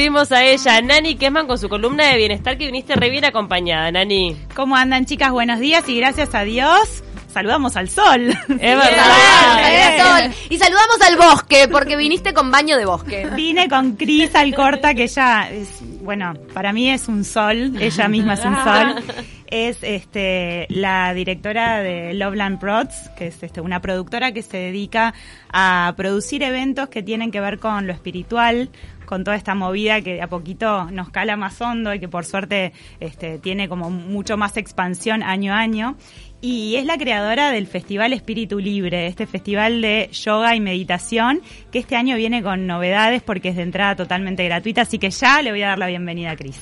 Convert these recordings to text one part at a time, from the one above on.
Recibimos a ella, Nani Kesman, con su columna de bienestar que viniste re bien acompañada, Nani. ¿Cómo andan chicas? Buenos días y gracias a Dios saludamos al sol. Es verdad. Sol. Y saludamos al bosque, porque viniste con baño de bosque. Vine con Cris Alcorta, que ella es, bueno, para mí es un sol, ella misma es un sol. Es este la directora de Loveland Prods, que es este, una productora que se dedica a producir eventos que tienen que ver con lo espiritual, con toda esta movida que de a poquito nos cala más hondo y que por suerte este, tiene como mucho más expansión año a año. Y es la creadora del Festival Espíritu Libre, este festival de yoga y meditación, que este año viene con novedades porque es de entrada totalmente gratuita, así que ya le voy a dar la bienvenida a Cris.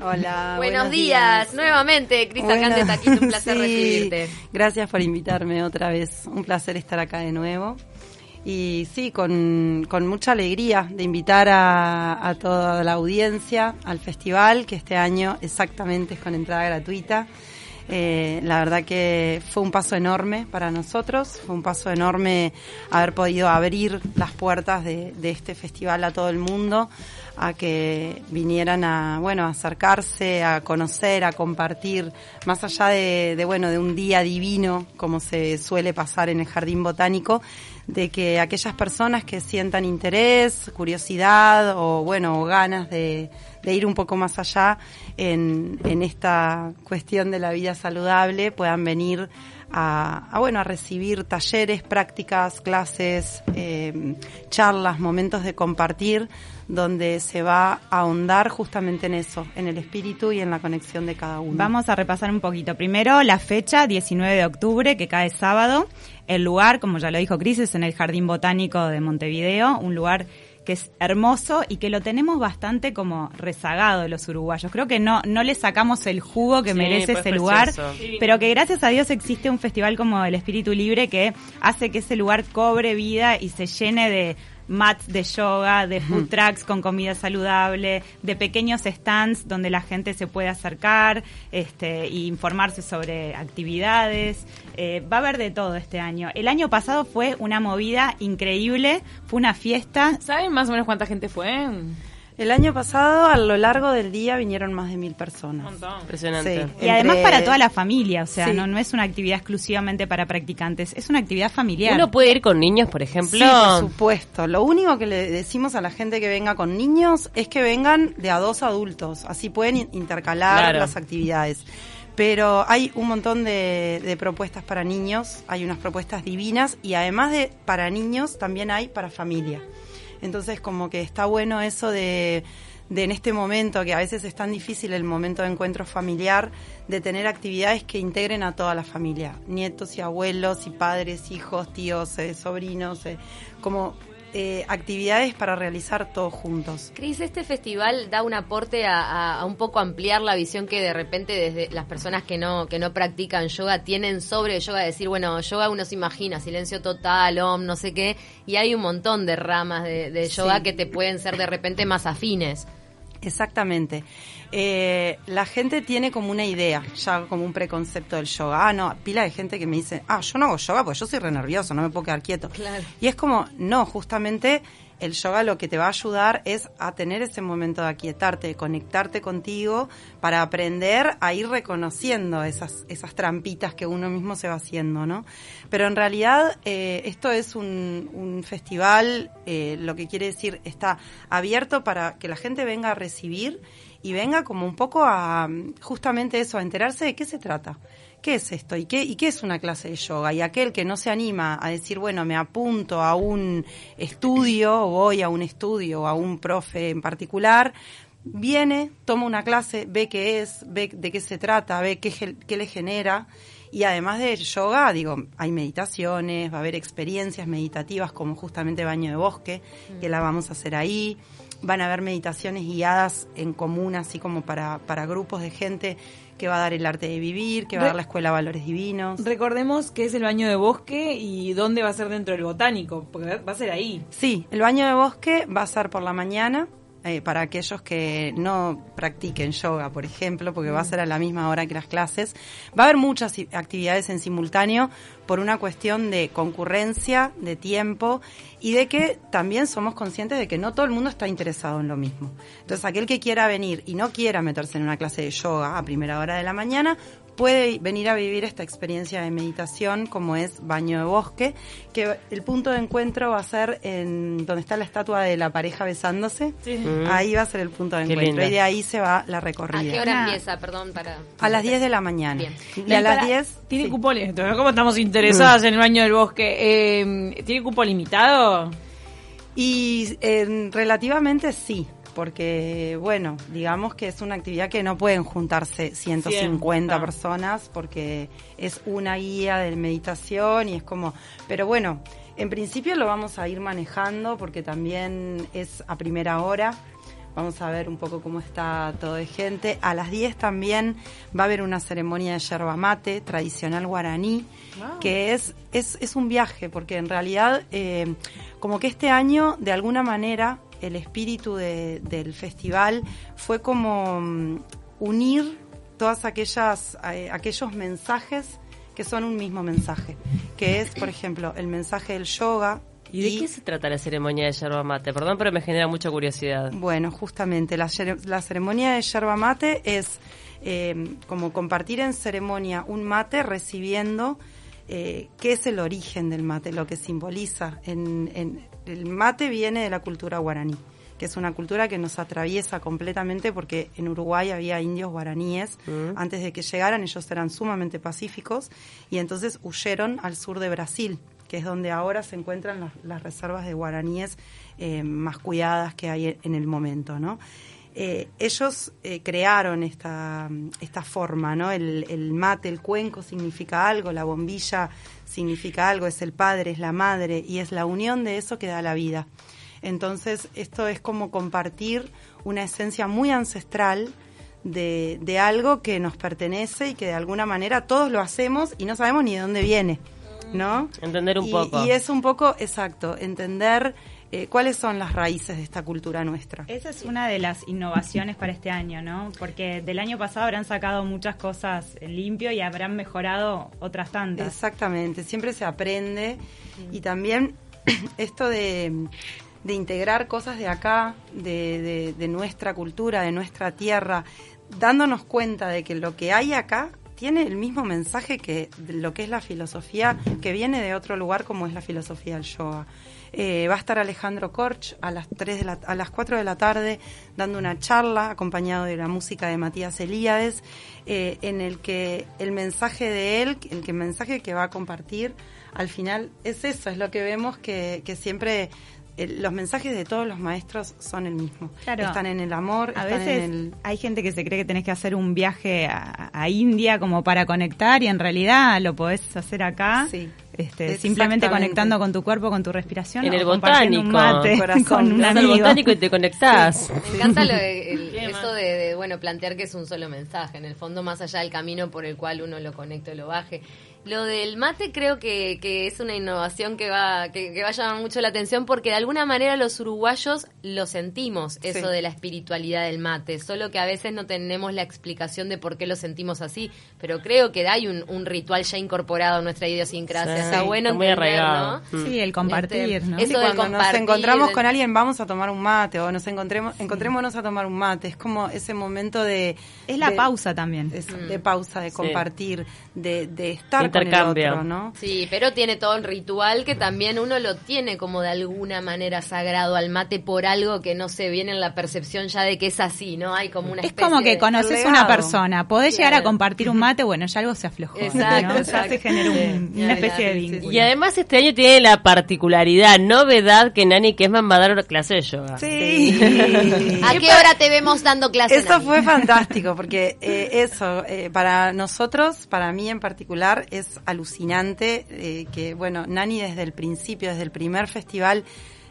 Hola. Buenos, días. nuevamente, Cris Bueno, Cante Taquito, un placer sí, recibirte. Gracias por invitarme otra vez. Un placer estar acá de nuevo. Y sí, con, con mucha alegría de invitar a, a toda la audiencia al festival, que este año exactamente es con entrada gratuita. Eh, la verdad que fue un paso enorme para nosotros, fue un paso enorme haber podido abrir las puertas de, este festival a todo el mundo, a que vinieran a, bueno, a acercarse, a conocer, a compartir, más allá de, de, bueno, de un día divino, como se suele pasar en el jardín botánico, de que aquellas personas que sientan interés, curiosidad o, bueno, o ganas de, de ir un poco más allá en, en esta cuestión de la vida saludable puedan venir a, bueno a recibir talleres, prácticas, clases, eh, charlas, momentos de compartir donde se va a ahondar justamente en eso, en el espíritu y en la conexión de cada uno. Vamos a repasar un poquito. Primero, la fecha, 19 de octubre, que cae sábado. El lugar, como ya lo dijo Cris, es en el Jardín Botánico de Montevideo, un lugar que es hermoso y que lo tenemos bastante como rezagado los uruguayos. Creo que no, no le sacamos el jugo que Sí, merece pues ese lugar, pero que gracias a Dios existe un festival como el Espíritu Libre que hace que ese lugar cobre vida y se llene de mats de yoga, de food trucks con comida saludable, de pequeños stands donde la gente se puede acercar este, y informarse sobre actividades. Eh, va a haber de todo este año. El año pasado fue una movida increíble, fue una fiesta. ¿Saben más o menos cuánta gente fue? El año pasado, a lo largo del día, vinieron más de mil personas. Impresionante. Sí. Y además para toda la familia, o sea, Sí. no, no es una actividad exclusivamente para practicantes, es una actividad familiar. Uno puede ir con niños, por ejemplo. Sí, por supuesto. Lo único que le decimos a la gente que venga con niños es que vengan de a dos adultos, así pueden in- intercalar Claro. las actividades. Pero hay un montón de, de propuestas para niños, hay unas propuestas divinas y además de para niños también hay para familia. Entonces como que está bueno eso de, de en este momento, que a veces es tan difícil el momento de encuentro familiar, de tener actividades que integren a toda la familia, nietos y abuelos y padres, hijos, tíos, eh, sobrinos, eh, como eh, actividades para realizar todos juntos. Cris, este festival da un aporte a, a- a un poco ampliar la visión que de repente desde las personas que no que no practican yoga tienen sobre yoga, decir, bueno, yoga uno se imagina, silencio total, om, no sé qué, y hay un montón de ramas de, de yoga Sí. que te pueden ser de repente más afines. Exactamente. Eh, la gente tiene como una idea, ya como un preconcepto del yoga. Ah, no, pila de gente que me dice, ah, yo no hago yoga porque yo soy re nervioso, no me puedo quedar quieto. Claro. Y es como, no, justamente el yoga lo que te va a ayudar es a tener ese momento de aquietarte, de conectarte contigo para aprender a ir reconociendo esas, esas trampitas que uno mismo se va haciendo, ¿no? Pero en realidad eh, esto es un, un festival, eh, lo que quiere decir, está abierto para que la gente venga a recibir y venga como un poco a justamente eso, a enterarse de qué se trata. ¿Qué es esto? ¿Y qué, ¿Y qué es una clase de yoga? Y aquel que no se anima a decir, bueno, me apunto a un estudio, o voy a un estudio, o a un profe en particular, viene, toma una clase, ve qué es, ve de qué se trata, ve qué, qué le genera. Y además de yoga, digo, hay meditaciones, va a haber experiencias meditativas como justamente baño de bosque, que la vamos a hacer ahí. Van a haber meditaciones guiadas en común, así como para, para grupos de gente que va a dar el arte de vivir, que va a dar la escuela Valores Divinos. Recordemos que es el baño de bosque y dónde va a ser dentro del botánico, porque va a ser ahí. Sí, el baño de bosque va a ser por la mañana eh, para aquellos que no practiquen yoga, por ejemplo, porque va a ser a la misma hora que las clases. Va a haber muchas actividades en simultáneo por una cuestión de concurrencia, de tiempo y de que también somos conscientes de que no todo el mundo está interesado en lo mismo. Entonces, aquel que quiera venir y no quiera meterse en una clase de yoga a primera hora de la mañana, puede venir a vivir esta experiencia de meditación como es baño de bosque, que el punto de encuentro va a ser en donde está la estatua de la pareja besándose. Ahí va a ser el punto de Qué encuentro lindo. y de ahí se va la ¿A recorrida. qué hora Ah. empieza? Perdón, para... A las 10 de la mañana. Bien. Y a las para- 10 Tiene sí. cupones. ¿Cómo estamos interesadas en el baño del bosque? Eh, ¿Tiene cupo limitado? Y eh, relativamente sí, porque bueno, digamos que es una actividad que no pueden juntarse 150 Cien, ah. personas porque es una guía de meditación y es como, pero bueno, en principio lo vamos a ir manejando porque también es a primera hora. Vamos a ver un poco cómo está todo de gente. A las 10 también va a haber una ceremonia de yerba mate tradicional guaraní, que es, es, es un viaje, porque en realidad eh, como que este año, de alguna manera, el espíritu de- del festival fue como mm, unir todas aquellas, eh, aquellos mensajes que son un mismo mensaje, que es, por ejemplo, el mensaje del yoga. ¿Y de qué se trata la ceremonia de yerba mate? Perdón, pero me genera mucha curiosidad. Bueno, justamente la, la ceremonia de yerba mate es eh, como compartir en ceremonia un mate recibiendo eh, qué es el origen del mate, lo que simboliza. En, en- el mate viene de la cultura guaraní, que es una cultura que nos atraviesa completamente porque en Uruguay había indios guaraníes. Antes de que llegaran ellos eran sumamente pacíficos y entonces huyeron al sur de Brasil que es donde ahora se encuentran las, las reservas de guaraníes eh, más cuidadas que hay en el momento, ¿no? Eh, ellos eh, crearon esta, esta forma, ¿no? El, el mate, el cuenco significa algo, la bombilla significa algo, es el padre, es la madre y es la unión de eso que da la vida. Entonces, esto es como compartir una esencia muy ancestral de, de algo que nos pertenece y que de alguna manera todos lo hacemos y no sabemos ni de dónde viene, ¿no? Entender un Y- poco. Y es un poco, exacto, entender eh, cuáles son las raíces de esta cultura nuestra. Esa es una de las innovaciones para este año, ¿no? Porque del año pasado habrán sacado muchas cosas limpio y habrán mejorado otras tantas. Exactamente, siempre se aprende y también esto de, de integrar cosas de acá, de, de- de nuestra cultura, de nuestra tierra, dándonos cuenta de que lo que hay acá tiene el mismo mensaje que lo que es la filosofía que viene de otro lugar como es la filosofía del yoga. Eh, va a estar Alejandro Korch a las 3 de la, a las 4 de la tarde dando una charla acompañado de la música de Matías Elíades eh, en el que el mensaje de él, el que mensaje que va a compartir al final es eso, es lo que vemos que, que siempre eh, los mensajes de todos los maestros son el mismo. Claro. Están en el amor, A están veces en el hay gente que se cree que tenés que hacer un viaje a, a India como para conectar y en realidad lo podés hacer acá. Sí. Este, simplemente conectando con tu cuerpo, con tu respiración. En o el compartiendo un botánico. mate Corazón. con un amigo. botánico y te conectás. Me encanta lo de- el- eso de, de, bueno, plantear que es un solo mensaje, en el fondo, más allá del camino por el cual uno lo conecte o lo baje. Lo del mate creo que, que es una innovación que va, que, que va a llamar mucho la atención porque de alguna manera los uruguayos lo sentimos, eso Sí. de la espiritualidad del mate, solo que a veces no tenemos la explicación de por qué lo sentimos así, pero creo que hay un, un ritual ya incorporado en nuestra idiosincrasia. Sí, está bueno muy entender, arraigado. ¿no? Sí, el compartir, Este, ¿no? eso Sí, cuando nos encontramos con alguien vamos a tomar un mate o nos encontremos encontrémonos a tomar un mate es como ese momento de Es la de- pausa también. es- de pausa de Sí. compartir de, de estar intercambio. otro, ¿no? Sí, pero tiene todo el ritual que también uno lo tiene como de alguna manera sagrado al mate por algo que no se viene en la percepción ya de que es así, ¿no? Hay como una Es como que conoces una persona, podés llegar a compartir un mate, bueno, ya algo se aflojó. Exacto, ¿no? Ya se genera un- Sí, una sí, especie de sí, sí, vínculo. Y además este año tiene la particularidad, novedad, que Nani Kesman va a dar una clase de yoga. Sí. ¿A qué hora te vemos dando clases? Eso Nani? fue fantástico, porque eh, eso, eh, para nosotros, para mí en particular, es alucinante eh, que, bueno, Nani desde el principio, desde el primer festival,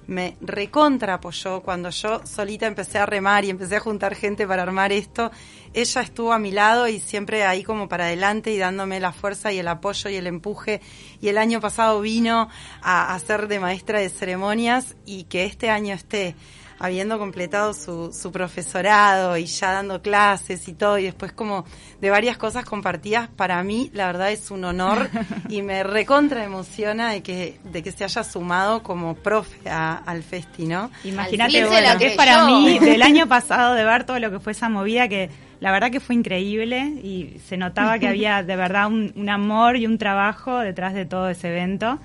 me recontra apoyó cuando yo solita empecé a remar y empecé a juntar gente para armar esto. Ella estuvo a mi lado y siempre ahí como para adelante y dándome la fuerza y el apoyo y el empuje. Y el año pasado vino a, a ser de maestra de ceremonias y que este año esté habiendo completado su, su profesorado y ya dando clases y todo, y después como de varias cosas compartidas, para mí la verdad es un honor y me recontra emociona de que, de que se haya sumado como profe a- al festi, ¿no? Imagínate, bueno, que es para mí del año pasado de ver todo lo que fue esa movida que la verdad que fue increíble y se notaba que había de verdad un, un amor y un trabajo detrás de todo ese evento.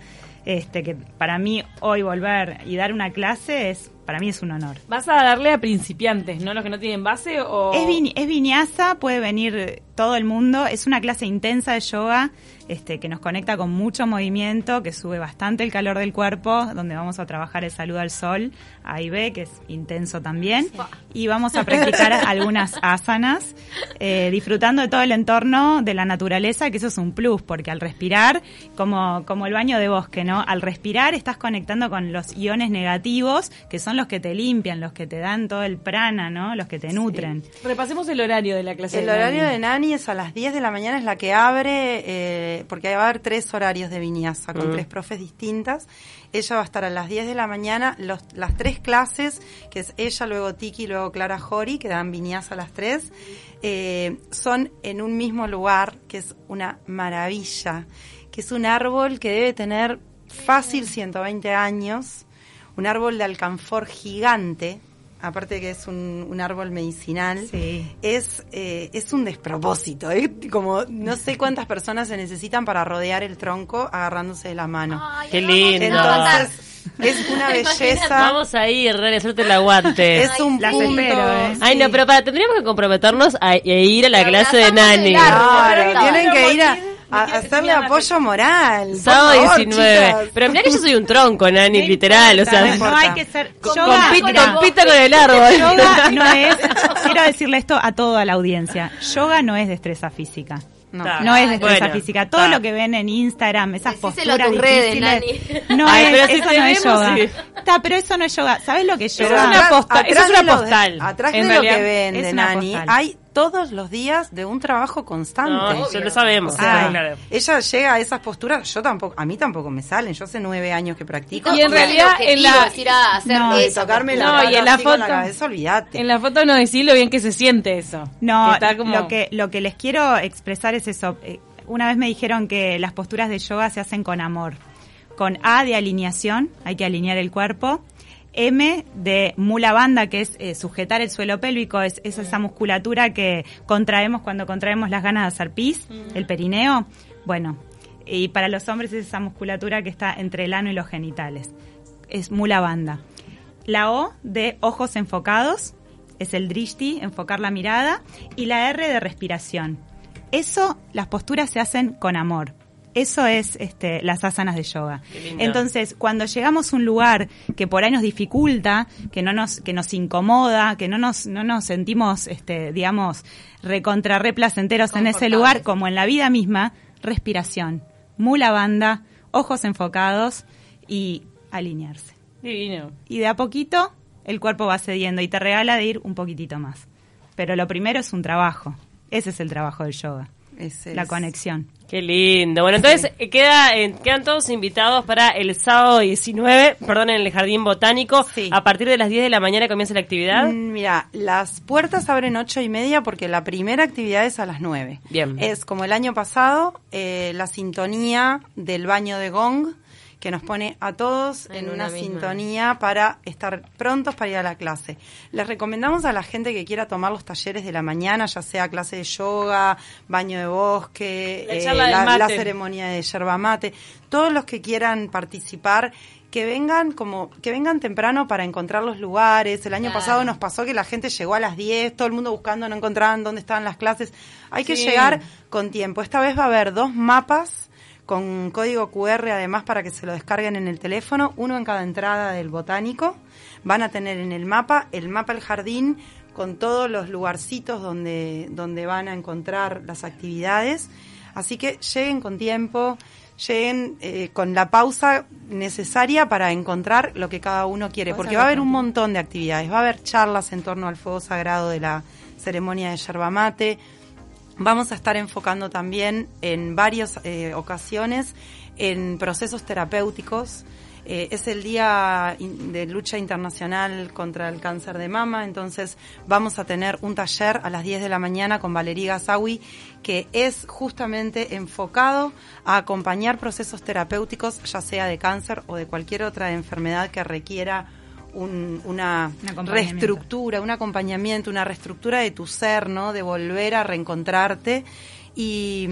Este que para mí hoy volver y dar una clase es para mí es un honor. ¿Vas a darle a principiantes, no los que no tienen base o...? Es, vini- es viñasa, puede venir todo el mundo. Es una clase intensa de yoga este, que nos conecta con mucho movimiento, que sube bastante el calor del cuerpo, donde vamos a trabajar el saludo al sol, A y B, que es intenso también. Y vamos a practicar algunas asanas, eh, disfrutando de todo el entorno de la naturaleza, que eso es un plus, porque al respirar, como, como el baño de bosque, ¿no? Al respirar estás conectando con los iones negativos, que son los que te limpian, los que te dan todo el prana, ¿no? Los que te nutren. Repasemos el horario de la clase. El de horario Nani. de Nani es a las 10 de la mañana, es la que abre, eh, porque va a haber tres horarios de viñasa con Mm. tres profes distintas. Ella va a estar a las 10 de la mañana, los, las tres clases, que es ella, luego Tiki, luego Clara Jori, que dan viñasa a las tres, eh, son en un mismo lugar, que es una maravilla, que es un árbol que debe tener fácil 120 años, un árbol de alcanfor gigante, aparte de que es un, un árbol medicinal, Sí. es, eh, es un despropósito. ¿eh? Como no sé cuántas personas se necesitan para rodear el tronco agarrándose de la mano. Ay, Qué lindo. Entonces, es una Imagínate, belleza. Vamos a ir, Rene, el aguante. Es un Las punto. espero, ¿eh? Ay, no, pero para, tendríamos que comprometernos a, a ir a la clase de Nani. Claro, tienen que ir a, me a quiero- hacerle me da apoyo moral. Sábado favor, 19. chicas. Pero mirá que yo soy un tronco, Nani, literal. O sea, no hay que ser yoga, compite, con el árbol. yoga no es, quiero decirle esto a toda la audiencia, yoga no es destreza física. No. Es destreza Bueno, física. Todo lo que ven en Instagram, esas Decíselo a posturas redes, difíciles, Nani. no Ay, es, pero si eso te no es yoga. sí. Está, pero eso no es yoga. ¿Sabes lo que es yoga? es una posta- eso es atrás una de lo- postal. atrás de En lo realidad, que ven es de una Nani, hay todos los días de un trabajo constante. No, eso lo sabemos. O sea, sí, claro. ella llega a esas posturas, yo tampoco, a mí tampoco me salen, yo hace nueve años que practico. Y en ¿Cuál es el realidad, en la- Es ir a hacer No, tocarme la No, mano y en la foto- cabeza, olvídate. En la foto no decís lo bien que se siente eso. No, Que está como- lo, que, lo que les quiero expresar es eso. Eh, Una vez me dijeron que las posturas de yoga se hacen con amor. Con A de alineación, hay que alinear el cuerpo. M de mula banda, que es eh, sujetar el suelo pélvico, es, es esa musculatura que contraemos cuando contraemos las ganas de hacer pis, el perineo. Bueno, y para los hombres es esa musculatura que está entre el ano y los genitales. Es mula banda. La O de ojos enfocados, es el drishti, enfocar la mirada, y la R de respiración. Eso, las posturas se hacen con amor. Eso es este, las asanas de yoga. Entonces, cuando llegamos a un lugar que por ahí nos dificulta, que no nos, que nos incomoda, que no nos, no nos sentimos, este, digamos, recontra re placenteros en ese lugar, como en la vida misma, respiración, mula banda, ojos enfocados y alinearse. Divino. Y de a poquito el cuerpo va cediendo y te regala de ir un poquitito más. Pero lo primero es un trabajo. Ese es el trabajo del yoga, Ese la es- conexión. Qué lindo. Bueno, entonces eh, queda, eh, quedan todos invitados para el sábado 19, perdón, en el Jardín Botánico. Sí. A partir de las 10 de la mañana comienza la actividad. Mm, Mira, las puertas abren ocho y media porque la primera actividad es a las nueve. Bien. Es como el año pasado, eh, la sintonía del baño de gong, que nos pone a todos en, En una, misma. sintonía para estar prontos para ir a la clase. Les recomendamos a la gente que quiera tomar los talleres de la mañana, ya sea clase de yoga, baño de bosque, La eh, la, ceremonia de yerba mate, todos los que quieran participar que vengan como que vengan temprano para encontrar los lugares. El año Claro. pasado nos pasó que la gente llegó a las 10, todo el mundo buscando, no encontraban dónde estaban las clases. Hay que llegar con tiempo. Esta vez va a haber dos mapas con código QR además para que se lo descarguen en el teléfono, uno en cada entrada del botánico. Van a tener en el mapa el mapa del jardín con todos los lugarcitos donde, donde van a encontrar las actividades. Así que lleguen con tiempo, lleguen eh, con la pausa necesaria para encontrar lo que cada uno quiere, porque va a haber un montón de actividades. Va a haber charlas en torno al fuego sagrado de la ceremonia de yerba mate. Vamos a estar enfocando también en varias eh, ocasiones en procesos terapéuticos. Eh, es el Día de Lucha Internacional contra el Cáncer de Mama, entonces vamos a tener un taller a las 10 de la mañana con Valeria Gazawi que es justamente enfocado a acompañar procesos terapéuticos, ya sea de cáncer o de cualquier otra enfermedad que requiera un- una Un reestructura, un acompañamiento, una reestructura de tu ser, ¿no? De volver a reencontrarte. Y,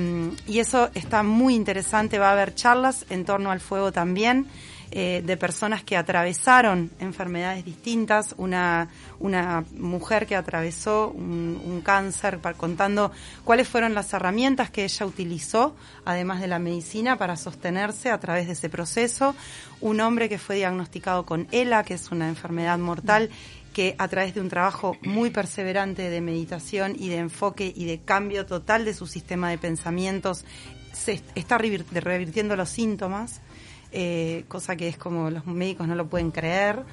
y eso está muy interesante. Va a haber charlas en torno al fuego también. Eh, de personas que atravesaron enfermedades distintas, una, una mujer que atravesó un, un cáncer, par- contando cuáles fueron las herramientas que ella utilizó, además de la medicina, para sostenerse a través de ese proceso, un hombre que fue diagnosticado con ELA, que es una enfermedad mortal, que a través de un trabajo muy perseverante de meditación y de enfoque y de cambio total de su sistema de pensamientos, se est- está revir- revirtiendo los síntomas, eh, cosa que es como los médicos no lo pueden creer.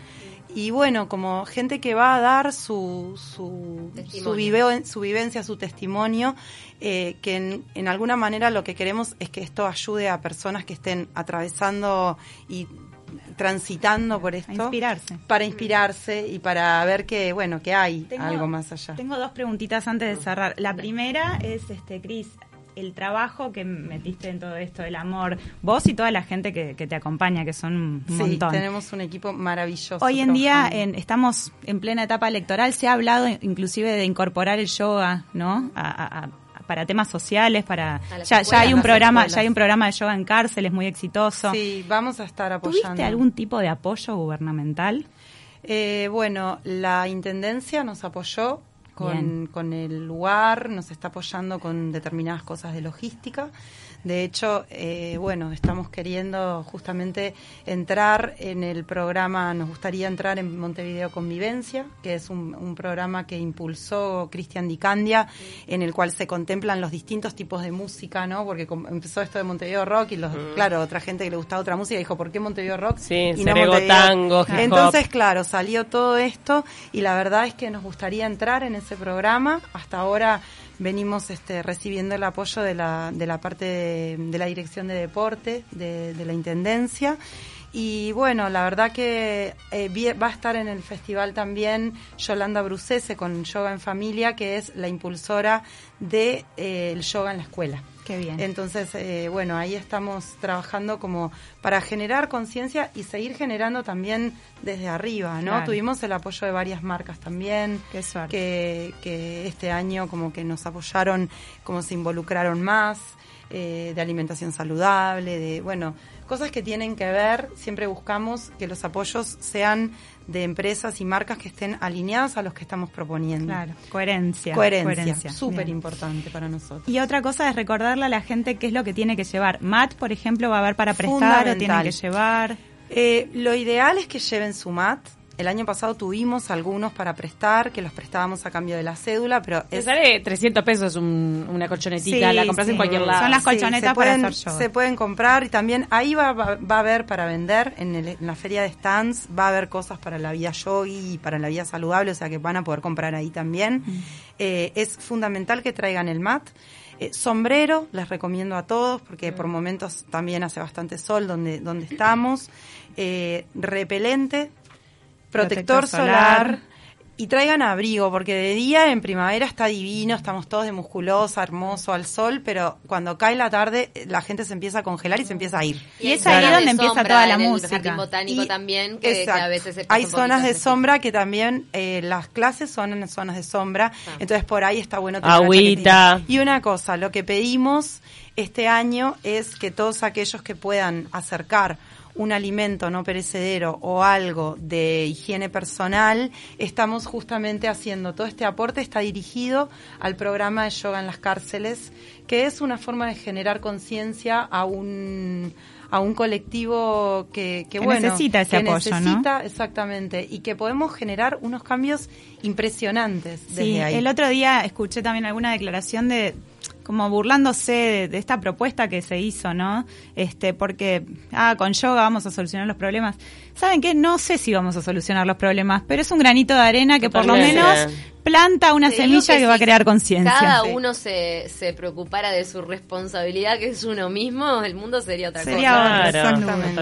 Y bueno, como gente que va a dar su, su, su, vive- su vivencia, su testimonio, eh, que en, en alguna manera lo que queremos es que esto ayude a personas que estén atravesando y transitando por esto. inspirarse. Para inspirarse y para ver que, bueno, que hay Tengo- algo más allá. Tengo dos preguntitas antes de cerrar. La primera es, este, Cris, el trabajo que metiste en todo esto, el amor, vos y toda la gente que, que te acompaña, que son un Sí, montón. tenemos un equipo maravilloso. Hoy en día en- estamos en plena etapa electoral, se ha hablado inclusive de incorporar el yoga, ¿no? A- a- a- para temas sociales, para ya, ya hay un programa, escuelas. ya hay un programa de yoga en cárceles muy exitoso. Sí, vamos a estar apoyando. ¿Tuviste algún tipo de apoyo gubernamental? Eh, bueno, la Intendencia nos apoyó con, con el lugar, nos está apoyando con determinadas cosas de logística. De hecho, eh, bueno, estamos queriendo justamente entrar en el programa, nos gustaría entrar en Montevideo Convivencia, que es un, un programa que impulsó Cristian Di Candia, en el cual se contemplan los distintos tipos de música, ¿no? Porque empezó esto de Montevideo Rock y los, claro, otra gente que le gustaba otra música dijo, ¿por qué Montevideo Rock? Sí, y Cerego Montevideo- Tango. Entonces, claro, salió todo esto y la verdad es que nos gustaría entrar en ese programa. Hasta ahora venimos este, recibiendo el apoyo de la, de la parte de, la Dirección de Deporte, de, la Intendencia. Y bueno, la verdad que eh, va a estar en el festival también Yolanda Brucese con Yoga en Familia, que es la impulsora del de, eh, el yoga en la escuela. Qué bien. Entonces, eh, bueno, ahí estamos trabajando como para generar conciencia y seguir generando también desde arriba, ¿no? Claro. Tuvimos el apoyo de varias marcas también, Qué suerte. que, que este año como que nos apoyaron, como se involucraron más, eh, de alimentación saludable, de, bueno, cosas que tienen que ver, siempre buscamos que los apoyos sean de empresas y marcas que estén alineadas a los que estamos proponiendo. Claro, coherencia. Coherencia, súper Bien. importante para nosotros. Y otra cosa es recordarle a la gente qué es lo que tiene que llevar. Mat, por ejemplo, va a haber para prestar o tienen que llevar. Eh, lo ideal es que lleven su mat. El año pasado tuvimos algunos para prestar, que los prestábamos a cambio de la cédula, pero Te es sale 300 pesos un- una colchonetita, Sí, la compras en sí. cualquier lado. Son las Sí, colchonetas se pueden, para hacer. Se pueden comprar y también ahí va, va, va a haber para vender en, el- en la feria de stands, va a haber cosas para la vida yogi y para la vida saludable, o sea que van a poder comprar ahí también. Eh, es fundamental que traigan el mat. Eh, sombrero, les recomiendo a todos porque por momentos también hace bastante sol donde, donde estamos. Eh, repelente, protector, Protector solar. solar y traigan abrigo, porque de día en primavera está divino, estamos todos de musculosa, hermoso, al sol, pero cuando cae la tarde la gente se empieza a congelar y se empieza a ir. Y es ahí donde empieza toda la en el música. jardín botánico Y- también, que, a veces se Hay zonas de sombra que también eh, las clases son en zonas de sombra, Ah. entonces por ahí está bueno tener Agüita. Y una cosa, lo que pedimos este año es que todos aquellos que puedan acercar un alimento no perecedero o algo de higiene personal, estamos justamente haciendo todo este aporte, está dirigido al programa de yoga en las cárceles, que es una forma de generar conciencia a un a un colectivo que, que, Que bueno necesita ese que apoyo, ¿no? necesita, exactamente y que podemos generar unos cambios impresionantes desde Sí, ahí el otro día escuché también alguna declaración de como burlándose de, de esta propuesta que se hizo, ¿no? Este, porque ah, con yoga vamos a solucionar los problemas. ¿Saben qué? No sé si vamos a solucionar los problemas, pero es un granito de arena que por lo menos planta una Te semilla que, va a crear conciencia. Cada Sí. uno se, se preocupara de su responsabilidad, que es uno mismo, el mundo sería otra Sería cosa. otra, Claro, duda. totalmente.